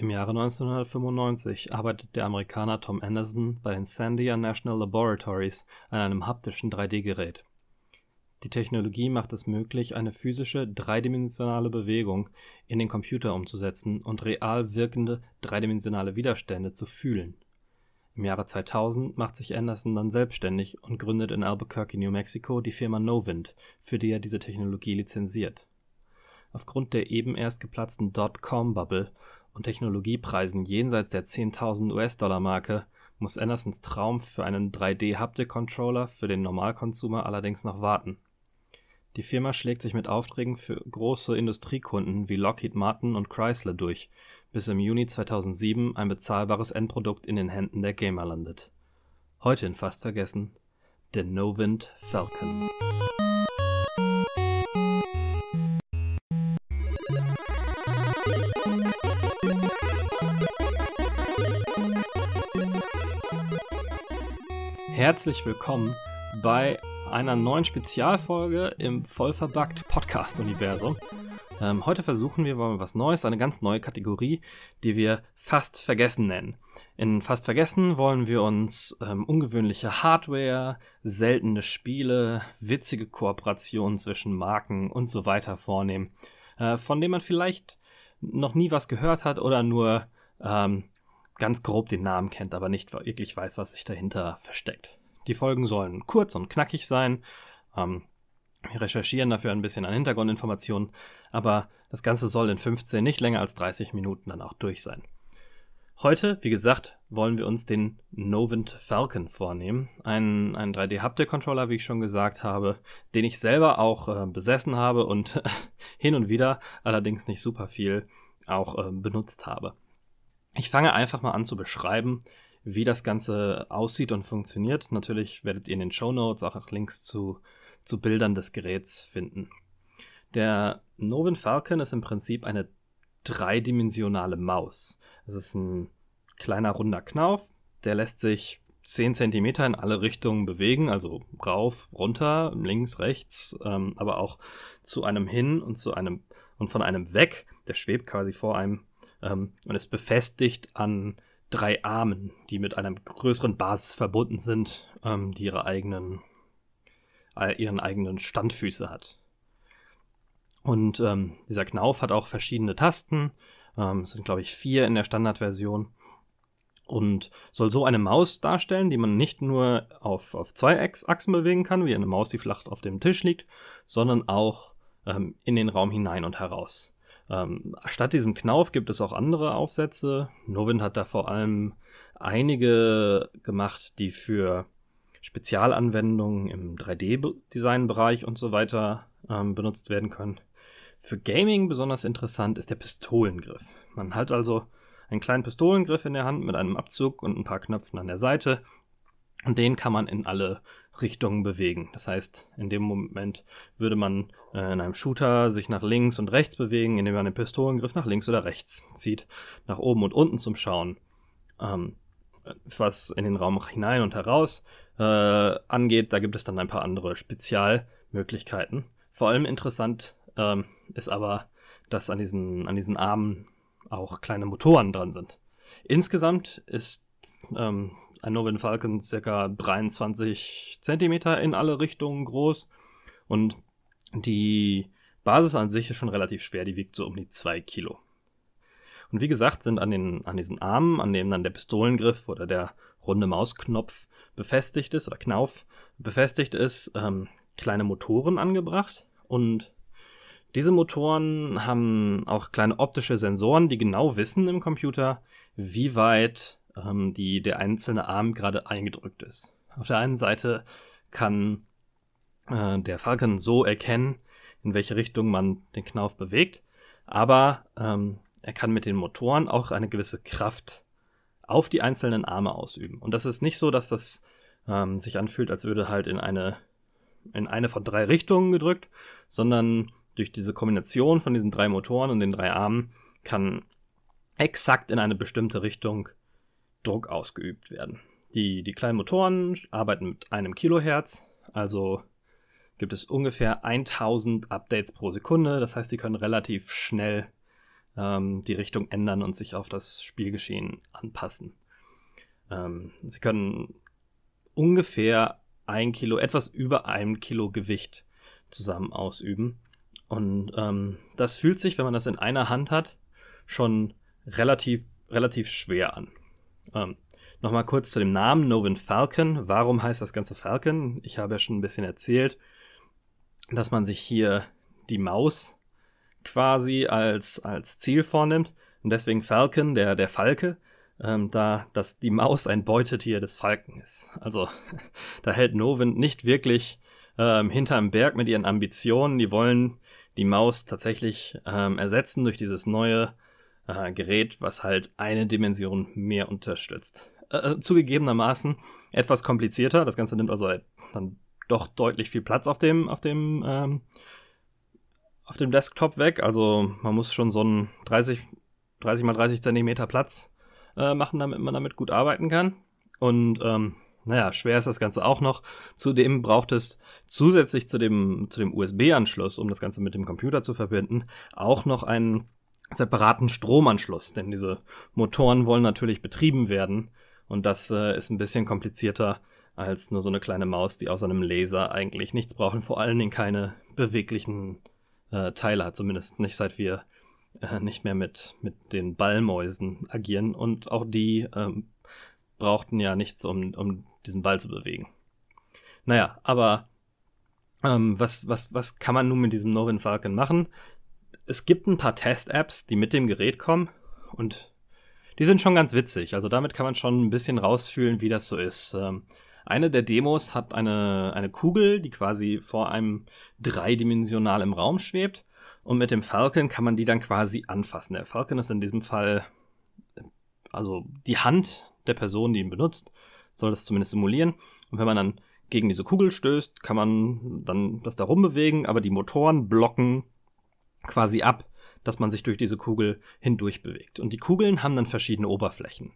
Im Jahre 1995 arbeitet der Amerikaner Tom Anderson bei den Sandia National Laboratories an einem haptischen 3D-Gerät. Die Technologie macht es möglich, eine physische, dreidimensionale Bewegung in den Computer umzusetzen und real wirkende dreidimensionale Widerstände zu fühlen. Im Jahre 2000 macht sich Anderson dann selbstständig und gründet in Albuquerque, New Mexico die Firma Novind, für die er diese Technologie lizenziert. Aufgrund der eben erst geplatzten Dotcom-Bubble und Technologiepreisen jenseits der 10.000 US-Dollar-Marke muss Andersons Traum für einen 3D-Haptic-Controller für den Normalkonsumer allerdings noch warten. Die Firma schlägt sich mit Aufträgen für große Industriekunden wie Lockheed Martin und Chrysler durch, bis im Juni 2007 ein bezahlbares Endprodukt in den Händen der Gamer landet. Heute in fast vergessen, der Novind Falcon. Herzlich willkommen bei einer neuen Spezialfolge im Vollverbuggt Podcast-Universum. Ähm, heute versuchen wir mal was Neues, eine ganz neue Kategorie, die wir Fast Vergessen nennen. In Fast Vergessen wollen wir uns ähm, ungewöhnliche Hardware, seltene Spiele, witzige Kooperationen zwischen Marken und so weiter vornehmen, äh, von denen man vielleicht noch nie was gehört hat oder nur ähm, ganz grob den Namen kennt, aber nicht wirklich weiß, was sich dahinter versteckt. Die Folgen sollen kurz und knackig sein. Ähm, wir recherchieren dafür ein bisschen an Hintergrundinformationen, aber das Ganze soll in 15, nicht länger als 30 Minuten dann auch durch sein. Heute, wie gesagt, wollen wir uns den Novent Falcon vornehmen. Ein, ein 3D-Haptic-Controller, wie ich schon gesagt habe, den ich selber auch äh, besessen habe und hin und wieder, allerdings nicht super viel, auch äh, benutzt habe. Ich fange einfach mal an zu beschreiben, wie das Ganze aussieht und funktioniert. Natürlich werdet ihr in den Show Notes auch Links zu, zu Bildern des Geräts finden. Der Novin Falcon ist im Prinzip eine dreidimensionale Maus. Es ist ein kleiner runder Knauf, der lässt sich 10 cm in alle Richtungen bewegen, also rauf, runter, links, rechts, ähm, aber auch zu einem hin und zu einem und von einem weg. Der schwebt quasi vor einem ähm, und ist befestigt an drei Armen, die mit einer größeren Basis verbunden sind, ähm, die ihre eigenen, äh, ihren eigenen Standfüße hat. Und ähm, dieser Knauf hat auch verschiedene Tasten. Ähm, es sind, glaube ich, vier in der Standardversion. Und soll so eine Maus darstellen, die man nicht nur auf, auf zwei Achsen bewegen kann, wie eine Maus, die flach auf dem Tisch liegt, sondern auch ähm, in den Raum hinein und heraus. Ähm, statt diesem Knauf gibt es auch andere Aufsätze. Novin hat da vor allem einige gemacht, die für Spezialanwendungen im 3D-Design-Bereich und so weiter ähm, benutzt werden können. Für Gaming besonders interessant ist der Pistolengriff. Man hat also einen kleinen Pistolengriff in der Hand mit einem Abzug und ein paar Knöpfen an der Seite. Und den kann man in alle Richtungen bewegen. Das heißt, in dem Moment würde man äh, in einem Shooter sich nach links und rechts bewegen, indem man den Pistolengriff nach links oder rechts zieht, nach oben und unten zum Schauen. Ähm, was in den Raum hinein und heraus äh, angeht, da gibt es dann ein paar andere Spezialmöglichkeiten. Vor allem interessant ähm, ist aber, dass an diesen, an diesen Armen auch kleine Motoren dran sind. Insgesamt ist ähm, ein Novin Falcon circa 23 Zentimeter in alle Richtungen groß und die Basis an sich ist schon relativ schwer, die wiegt so um die 2 Kilo. Und wie gesagt, sind an, den, an diesen Armen, an denen dann der Pistolengriff oder der runde Mausknopf befestigt ist oder Knauf befestigt ist, ähm, kleine Motoren angebracht. Und diese Motoren haben auch kleine optische Sensoren, die genau wissen im Computer, wie weit ähm, die der einzelne Arm gerade eingedrückt ist. Auf der einen Seite kann äh, der Falcon so erkennen, in welche Richtung man den Knauf bewegt, aber ähm, er kann mit den Motoren auch eine gewisse Kraft auf die einzelnen Arme ausüben. Und das ist nicht so, dass das ähm, sich anfühlt, als würde halt in eine, in eine von drei Richtungen gedrückt, sondern durch diese Kombination von diesen drei Motoren und den drei Armen kann exakt in eine bestimmte Richtung Druck ausgeübt werden. Die, die kleinen Motoren arbeiten mit einem Kilohertz, also gibt es ungefähr 1000 Updates pro Sekunde. Das heißt, die können relativ schnell ähm, die Richtung ändern und sich auf das Spielgeschehen anpassen. Ähm, sie können ungefähr ein Kilo, etwas über ein Kilo Gewicht zusammen ausüben. Und ähm, das fühlt sich, wenn man das in einer Hand hat, schon relativ, relativ schwer an. Ähm, Nochmal kurz zu dem Namen Novin Falcon. Warum heißt das Ganze Falcon? Ich habe ja schon ein bisschen erzählt, dass man sich hier die Maus quasi als, als Ziel vornimmt. Und deswegen Falcon, der, der Falke, ähm, da dass die Maus ein Beutetier des Falken ist. Also da hält Novin nicht wirklich ähm, hinterm Berg mit ihren Ambitionen. Die wollen die Maus tatsächlich ähm, ersetzen durch dieses neue äh, Gerät, was halt eine Dimension mehr unterstützt. Äh, äh, zugegebenermaßen etwas komplizierter. Das Ganze nimmt also dann doch deutlich viel Platz auf dem, auf dem, ähm, auf dem Desktop weg. Also man muss schon so einen 30, 30 mal 30 Zentimeter Platz äh, machen, damit man damit gut arbeiten kann. Und ähm, naja, schwer ist das Ganze auch noch. Zudem braucht es zusätzlich zu dem, zu dem USB-Anschluss, um das Ganze mit dem Computer zu verbinden, auch noch einen separaten Stromanschluss. Denn diese Motoren wollen natürlich betrieben werden. Und das äh, ist ein bisschen komplizierter als nur so eine kleine Maus, die außer einem Laser eigentlich nichts braucht und vor allen Dingen keine beweglichen äh, Teile hat. Zumindest nicht seit wir äh, nicht mehr mit, mit den Ballmäusen agieren. Und auch die ähm, brauchten ja nichts, um, um diesen Ball zu bewegen. Naja, aber ähm, was, was, was kann man nun mit diesem Novin Falcon machen? Es gibt ein paar Test-Apps, die mit dem Gerät kommen und die sind schon ganz witzig. Also damit kann man schon ein bisschen rausfühlen, wie das so ist. Ähm, eine der Demos hat eine, eine Kugel, die quasi vor einem dreidimensional im Raum schwebt. Und mit dem Falcon kann man die dann quasi anfassen. Der Falcon ist in diesem Fall also die Hand der Person, die ihn benutzt, soll das zumindest simulieren. Und wenn man dann gegen diese Kugel stößt, kann man dann das da rumbewegen, aber die Motoren blocken quasi ab, dass man sich durch diese Kugel hindurch bewegt. Und die Kugeln haben dann verschiedene Oberflächen.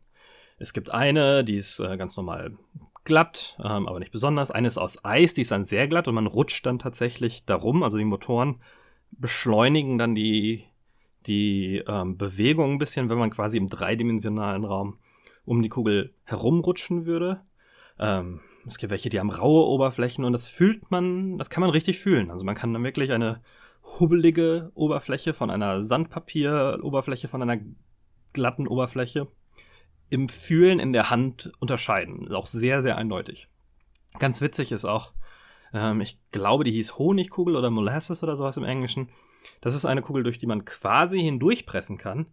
Es gibt eine, die ist äh, ganz normal glatt, ähm, aber nicht besonders. Eine ist aus Eis, die ist dann sehr glatt und man rutscht dann tatsächlich darum. Also die Motoren beschleunigen dann die, die ähm, Bewegung ein bisschen, wenn man quasi im dreidimensionalen Raum um die Kugel herumrutschen würde. Ähm, es gibt welche, die haben raue Oberflächen und das fühlt man, das kann man richtig fühlen. Also man kann dann wirklich eine hubbelige Oberfläche von einer Sandpapieroberfläche von einer glatten Oberfläche im Fühlen in der Hand unterscheiden. Auch sehr, sehr eindeutig. Ganz witzig ist auch, ähm, ich glaube, die hieß Honigkugel oder Molasses oder sowas im Englischen. Das ist eine Kugel, durch die man quasi hindurchpressen kann.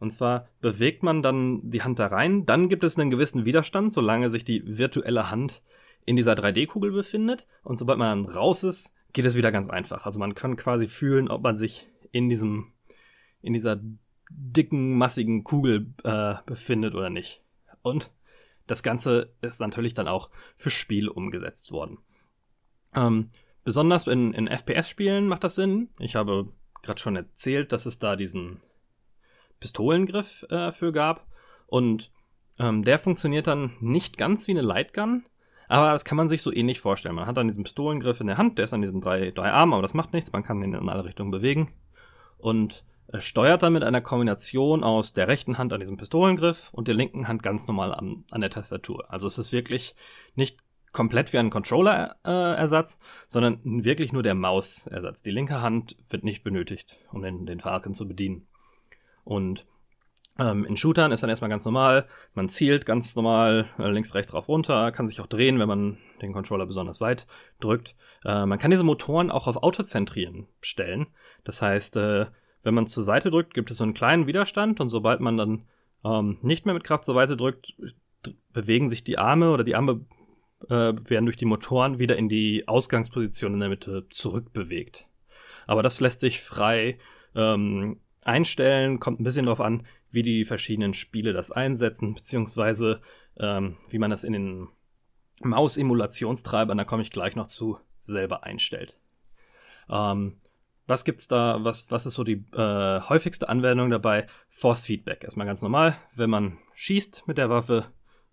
Und zwar bewegt man dann die Hand da rein, dann gibt es einen gewissen Widerstand, solange sich die virtuelle Hand in dieser 3D-Kugel befindet. Und sobald man raus ist, geht es wieder ganz einfach. Also man kann quasi fühlen, ob man sich in diesem, in dieser dicken, massigen Kugel äh, befindet oder nicht. Und das Ganze ist natürlich dann auch für Spiel umgesetzt worden. Ähm, besonders in, in FPS-Spielen macht das Sinn. Ich habe gerade schon erzählt, dass es da diesen Pistolengriff äh, für gab. Und ähm, der funktioniert dann nicht ganz wie eine Lightgun, aber das kann man sich so ähnlich vorstellen. Man hat dann diesen Pistolengriff in der Hand, der ist an diesen drei, drei Armen, aber das macht nichts, man kann ihn in alle Richtungen bewegen. Und äh, steuert dann mit einer Kombination aus der rechten Hand an diesem Pistolengriff und der linken Hand ganz normal an, an der Tastatur. Also es ist wirklich nicht komplett wie ein Controller-Ersatz, äh, sondern wirklich nur der Mausersatz. Die linke Hand wird nicht benötigt, um den, den Falcon zu bedienen. Und ähm, in Shootern ist dann erstmal ganz normal, man zielt ganz normal äh, links, rechts, rauf, runter, kann sich auch drehen, wenn man den Controller besonders weit drückt. Äh, man kann diese Motoren auch auf Autozentrieren stellen. Das heißt, äh, wenn man zur Seite drückt, gibt es so einen kleinen Widerstand und sobald man dann ähm, nicht mehr mit Kraft zur Seite drückt, bewegen sich die Arme oder die Arme äh, werden durch die Motoren wieder in die Ausgangsposition in der Mitte zurückbewegt. Aber das lässt sich frei ähm, einstellen, kommt ein bisschen darauf an, wie die verschiedenen Spiele das einsetzen, beziehungsweise ähm, wie man das in den Maus-Emulationstreibern, da komme ich gleich noch zu, selber einstellt. Ähm, was gibt's da, was, was ist so die äh, häufigste Anwendung dabei? Force Feedback. Erstmal ganz normal, wenn man schießt mit der Waffe,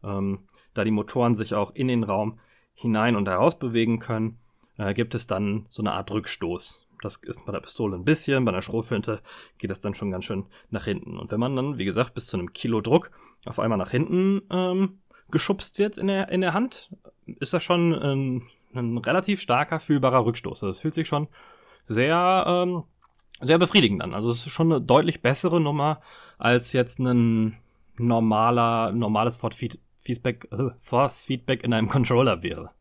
ähm, da die Motoren sich auch in den Raum hinein und heraus bewegen können, äh, gibt es dann so eine Art Rückstoß. Das ist bei der Pistole ein bisschen, bei der Schrotflinte geht das dann schon ganz schön nach hinten. Und wenn man dann, wie gesagt, bis zu einem Kilo Druck auf einmal nach hinten ähm, geschubst wird in der, in der Hand, ist das schon ein, ein relativ starker, fühlbarer Rückstoß. Also es fühlt sich schon sehr, ähm, sehr befriedigend an. Also es ist schon eine deutlich bessere Nummer als jetzt ein normaler, normales Feedback, äh, Force in einem Controller wäre.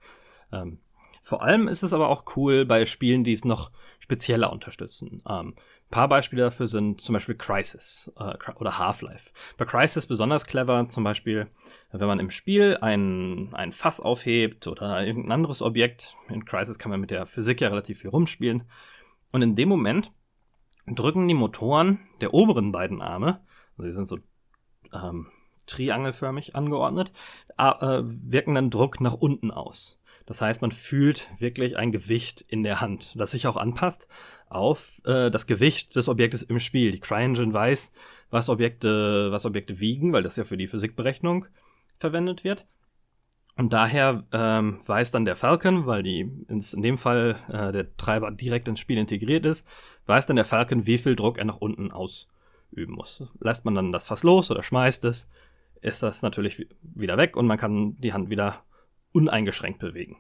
Ähm, vor allem ist es aber auch cool bei Spielen, die es noch spezieller unterstützen. Ähm, paar Beispiele dafür sind zum Beispiel Crisis äh, oder Half-Life. Bei Crisis besonders clever, zum Beispiel, wenn man im Spiel ein, ein Fass aufhebt oder irgendein anderes Objekt. In Crisis kann man mit der Physik ja relativ viel rumspielen. Und in dem Moment drücken die Motoren der oberen beiden Arme, also die sind so ähm, triangelförmig angeordnet, äh, wirken dann Druck nach unten aus. Das heißt, man fühlt wirklich ein Gewicht in der Hand, das sich auch anpasst auf äh, das Gewicht des Objektes im Spiel. Die CryEngine weiß, was Objekte, was Objekte wiegen, weil das ja für die Physikberechnung verwendet wird. Und daher ähm, weiß dann der Falcon, weil die ins, in dem Fall äh, der Treiber direkt ins Spiel integriert ist, weiß dann der Falcon, wie viel Druck er nach unten ausüben muss. Lässt man dann das Fass los oder schmeißt es, ist das natürlich wieder weg und man kann die Hand wieder uneingeschränkt bewegen.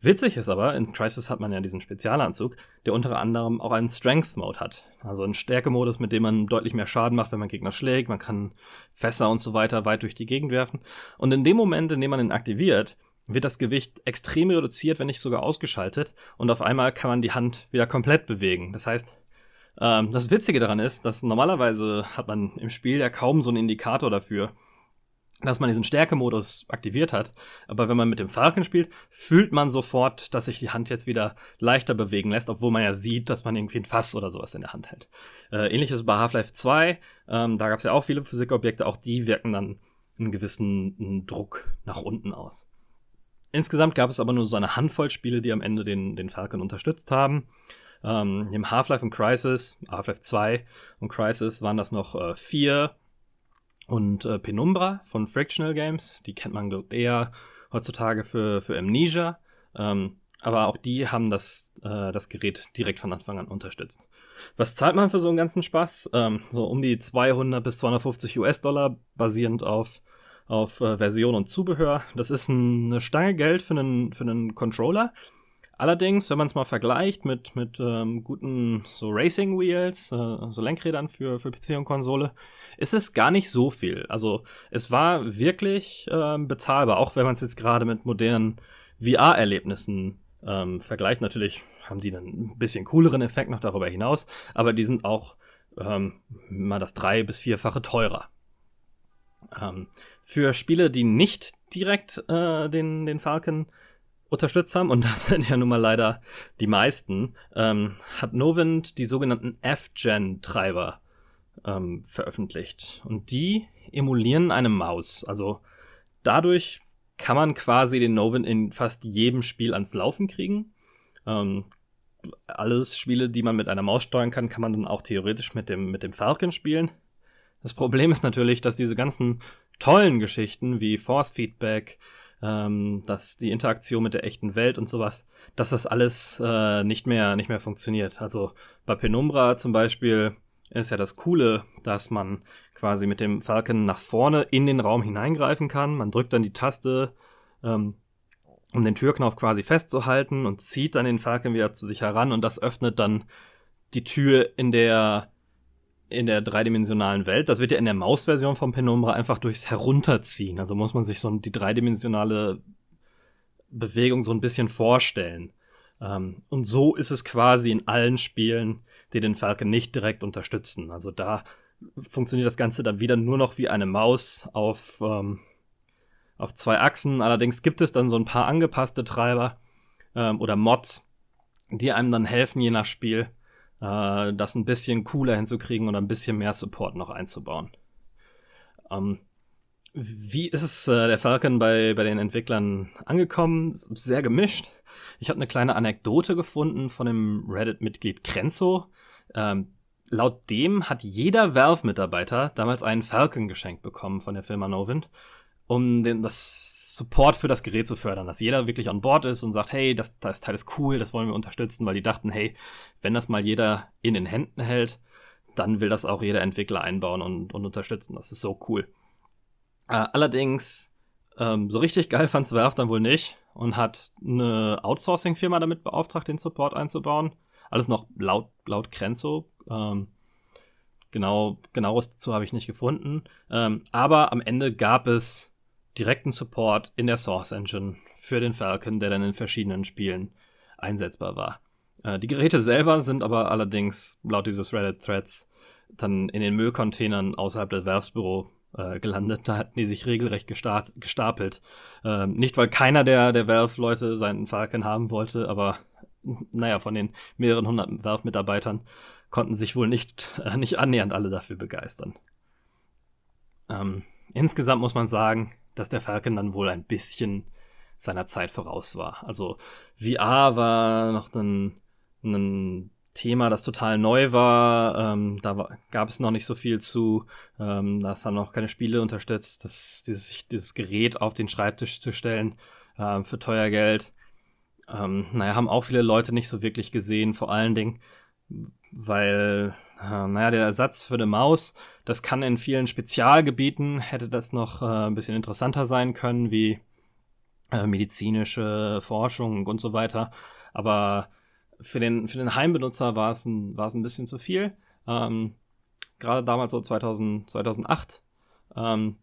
Witzig ist aber, in Crisis hat man ja diesen Spezialanzug, der unter anderem auch einen Strength Mode hat. Also einen Stärkemodus, mit dem man deutlich mehr Schaden macht, wenn man Gegner schlägt. Man kann Fässer und so weiter weit durch die Gegend werfen. Und in dem Moment, in dem man ihn aktiviert, wird das Gewicht extrem reduziert, wenn nicht sogar ausgeschaltet. Und auf einmal kann man die Hand wieder komplett bewegen. Das heißt, ähm, das Witzige daran ist, dass normalerweise hat man im Spiel ja kaum so einen Indikator dafür, dass man diesen Stärkemodus aktiviert hat. Aber wenn man mit dem Falcon spielt, fühlt man sofort, dass sich die Hand jetzt wieder leichter bewegen lässt, obwohl man ja sieht, dass man irgendwie ein Fass oder sowas in der Hand hält. Äh, ähnliches bei Half-Life 2. Ähm, da gab es ja auch viele Physikobjekte, auch die wirken dann einen gewissen Druck nach unten aus. Insgesamt gab es aber nur so eine Handvoll Spiele, die am Ende den, den Falcon unterstützt haben. Ähm, Im Half-Life und Crisis, Half-Life 2 und Crisis waren das noch äh, vier und äh, Penumbra von Frictional Games, die kennt man eher heutzutage für, für Amnesia. Ähm, aber auch die haben das, äh, das Gerät direkt von Anfang an unterstützt. Was zahlt man für so einen ganzen Spaß? Ähm, so um die 200 bis 250 US-Dollar, basierend auf, auf äh, Version und Zubehör. Das ist ein, eine Stange Geld für einen, für einen Controller. Allerdings, wenn man es mal vergleicht mit, mit ähm, guten so Racing Wheels, äh, so Lenkrädern für, für PC und Konsole, ist es gar nicht so viel. Also es war wirklich ähm, bezahlbar, auch wenn man es jetzt gerade mit modernen VR-Erlebnissen ähm, vergleicht. Natürlich haben die einen ein bisschen cooleren Effekt noch darüber hinaus, aber die sind auch ähm, mal das drei- bis vierfache teurer. Ähm, für Spiele, die nicht direkt äh, den, den Falcon unterstützt haben, und das sind ja nun mal leider die meisten, ähm, hat Novint die sogenannten F-Gen-Treiber ähm, veröffentlicht. Und die emulieren eine Maus. Also dadurch kann man quasi den Novin in fast jedem Spiel ans Laufen kriegen. Ähm, alles Spiele, die man mit einer Maus steuern kann, kann man dann auch theoretisch mit dem, mit dem Falcon spielen. Das Problem ist natürlich, dass diese ganzen tollen Geschichten wie Force Feedback, ähm, dass die Interaktion mit der echten Welt und sowas, dass das alles äh, nicht mehr nicht mehr funktioniert. Also bei Penumbra zum Beispiel ist ja das Coole, dass man quasi mit dem Falcon nach vorne in den Raum hineingreifen kann. Man drückt dann die Taste, ähm, um den Türknauf quasi festzuhalten und zieht dann den Falcon wieder zu sich heran und das öffnet dann die Tür in der in der dreidimensionalen Welt. Das wird ja in der Maus-Version von Penumbra einfach durchs Herunterziehen. Also muss man sich so die dreidimensionale Bewegung so ein bisschen vorstellen. Ähm, und so ist es quasi in allen Spielen, die den Falcon nicht direkt unterstützen. Also da funktioniert das Ganze dann wieder nur noch wie eine Maus auf, ähm, auf zwei Achsen. Allerdings gibt es dann so ein paar angepasste Treiber ähm, oder Mods, die einem dann helfen, je nach Spiel, äh, das ein bisschen cooler hinzukriegen oder ein bisschen mehr Support noch einzubauen. Ähm, wie ist es äh, der Falcon bei, bei den Entwicklern angekommen? Sehr gemischt. Ich habe eine kleine Anekdote gefunden von dem Reddit-Mitglied Krenzo. Ähm, laut dem hat jeder Valve-Mitarbeiter damals einen Falcon geschenkt bekommen von der Firma Novint. Um den, das Support für das Gerät zu fördern, dass jeder wirklich an Bord ist und sagt, hey, das, das Teil ist cool, das wollen wir unterstützen, weil die dachten, hey, wenn das mal jeder in den Händen hält, dann will das auch jeder Entwickler einbauen und, und unterstützen. Das ist so cool. Äh, allerdings, ähm, so richtig geil fand's Werf dann wohl nicht und hat eine Outsourcing-Firma damit beauftragt, den Support einzubauen. Alles noch laut, laut Grenzo. Ähm, genau, genaues dazu habe ich nicht gefunden. Ähm, aber am Ende gab es direkten Support in der Source Engine für den Falcon, der dann in verschiedenen Spielen einsetzbar war. Äh, die Geräte selber sind aber allerdings laut dieses Reddit-Threads dann in den Müllcontainern außerhalb des Werfsbüro äh, gelandet. Da hatten die sich regelrecht gestapelt. Ähm, nicht, weil keiner der, der Valve-Leute seinen Falcon haben wollte, aber naja, von den mehreren hundert Valve-Mitarbeitern konnten sich wohl nicht, äh, nicht annähernd alle dafür begeistern. Ähm, insgesamt muss man sagen, dass der Falcon dann wohl ein bisschen seiner Zeit voraus war. Also VR war noch ein, ein Thema, das total neu war. Ähm, da gab es noch nicht so viel zu. Ähm, da ist dann noch keine Spiele unterstützt, das, dieses, dieses Gerät auf den Schreibtisch zu stellen äh, für teuer Geld. Ähm, naja, haben auch viele Leute nicht so wirklich gesehen, vor allen Dingen, weil, naja, der Ersatz für eine Maus, das kann in vielen Spezialgebieten, hätte das noch äh, ein bisschen interessanter sein können, wie äh, medizinische Forschung und so weiter. Aber für den, für den Heimbenutzer war es ein, ein bisschen zu viel. Ähm, Gerade damals so 2000, 2008. Ähm,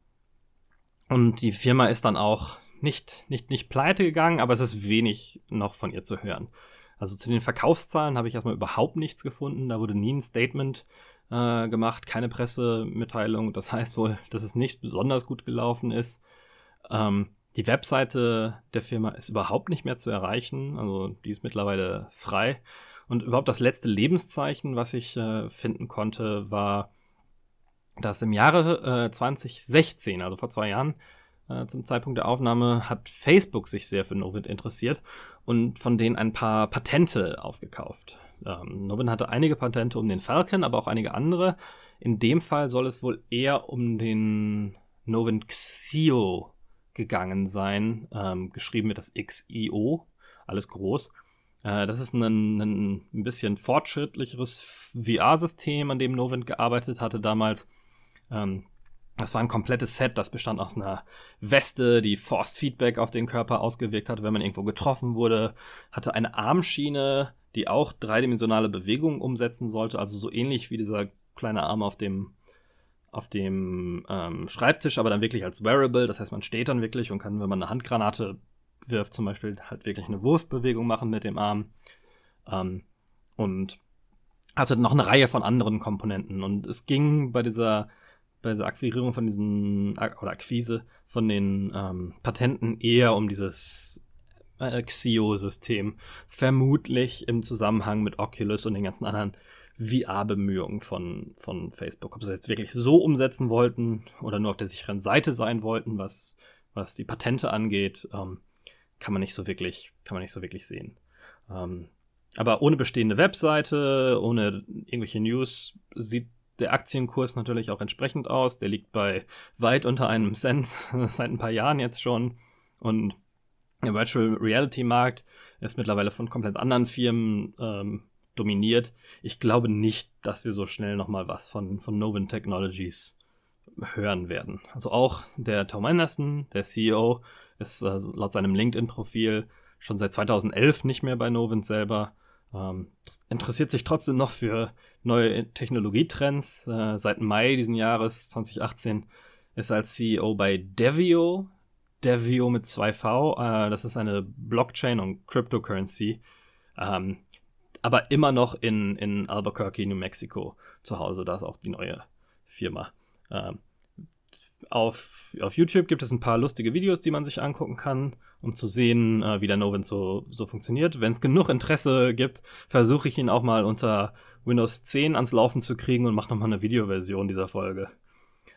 und die Firma ist dann auch nicht, nicht, nicht pleite gegangen, aber es ist wenig noch von ihr zu hören. Also zu den Verkaufszahlen habe ich erstmal überhaupt nichts gefunden. Da wurde nie ein Statement äh, gemacht, keine Pressemitteilung. Das heißt wohl, dass es nicht besonders gut gelaufen ist. Ähm, die Webseite der Firma ist überhaupt nicht mehr zu erreichen. Also die ist mittlerweile frei. Und überhaupt das letzte Lebenszeichen, was ich äh, finden konnte, war, dass im Jahre äh, 2016, also vor zwei Jahren, zum Zeitpunkt der Aufnahme, hat Facebook sich sehr für Novin interessiert und von denen ein paar Patente aufgekauft. Ähm, Novin hatte einige Patente um den Falcon, aber auch einige andere. In dem Fall soll es wohl eher um den Novin Xio gegangen sein, ähm, geschrieben mit das XIO, alles groß. Äh, das ist ein, ein, bisschen fortschrittlicheres VR-System, an dem Novent gearbeitet hatte damals. Ähm, das war ein komplettes Set, das bestand aus einer Weste, die Forced Feedback auf den Körper ausgewirkt hat, wenn man irgendwo getroffen wurde, hatte eine Armschiene, die auch dreidimensionale Bewegungen umsetzen sollte, also so ähnlich wie dieser kleine Arm auf dem auf dem ähm, Schreibtisch, aber dann wirklich als Wearable. Das heißt, man steht dann wirklich und kann, wenn man eine Handgranate wirft, zum Beispiel halt wirklich eine Wurfbewegung machen mit dem Arm. Ähm, und hatte noch eine Reihe von anderen Komponenten. Und es ging bei dieser, bei dieser Akquirierung von diesen, oder Akquise von den ähm, Patenten eher um dieses äh, Xio-System. Vermutlich im Zusammenhang mit Oculus und den ganzen anderen VR-Bemühungen von, von Facebook. Ob sie jetzt wirklich so umsetzen wollten oder nur auf der sicheren Seite sein wollten, was, was die Patente angeht, ähm, kann man nicht so wirklich, kann man nicht so wirklich sehen. Ähm, aber ohne bestehende Webseite, ohne irgendwelche News, sieht der Aktienkurs natürlich auch entsprechend aus. Der liegt bei weit unter einem Cent seit ein paar Jahren jetzt schon. Und der Virtual Reality Markt ist mittlerweile von komplett anderen Firmen ähm, dominiert. Ich glaube nicht, dass wir so schnell nochmal was von, von Novin Technologies hören werden. Also auch der Tom Anderson, der CEO, ist äh, laut seinem LinkedIn-Profil schon seit 2011 nicht mehr bei Novin selber. Ähm, interessiert sich trotzdem noch für neue Technologietrends. Äh, seit Mai diesen Jahres 2018 ist er als CEO bei Devio. Devio mit 2V. Äh, das ist eine Blockchain und Cryptocurrency. Ähm, aber immer noch in, in Albuquerque, New Mexico zu Hause. Da ist auch die neue Firma. Ähm, auf, auf YouTube gibt es ein paar lustige Videos, die man sich angucken kann, um zu sehen, äh, wie der Novent so, so funktioniert. Wenn es genug Interesse gibt, versuche ich ihn auch mal unter Windows 10 ans Laufen zu kriegen und mache nochmal eine Videoversion dieser Folge.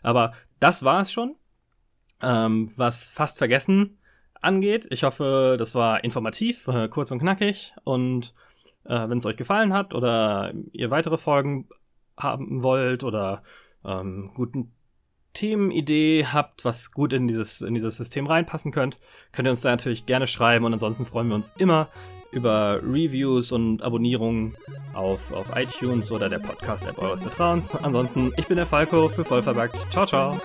Aber das war es schon. Ähm, was fast vergessen angeht. Ich hoffe, das war informativ, äh, kurz und knackig und äh, Wenn es euch gefallen hat oder ihr weitere Folgen haben wollt oder ähm, guten Themenidee habt, was gut in dieses, in dieses System reinpassen könnt, könnt ihr uns da natürlich gerne schreiben und ansonsten freuen wir uns immer über Reviews und Abonnierungen auf, auf iTunes oder der Podcast-App eures Vertrauens. Ansonsten, ich bin der Falco für Vollverbackt. Ciao, ciao.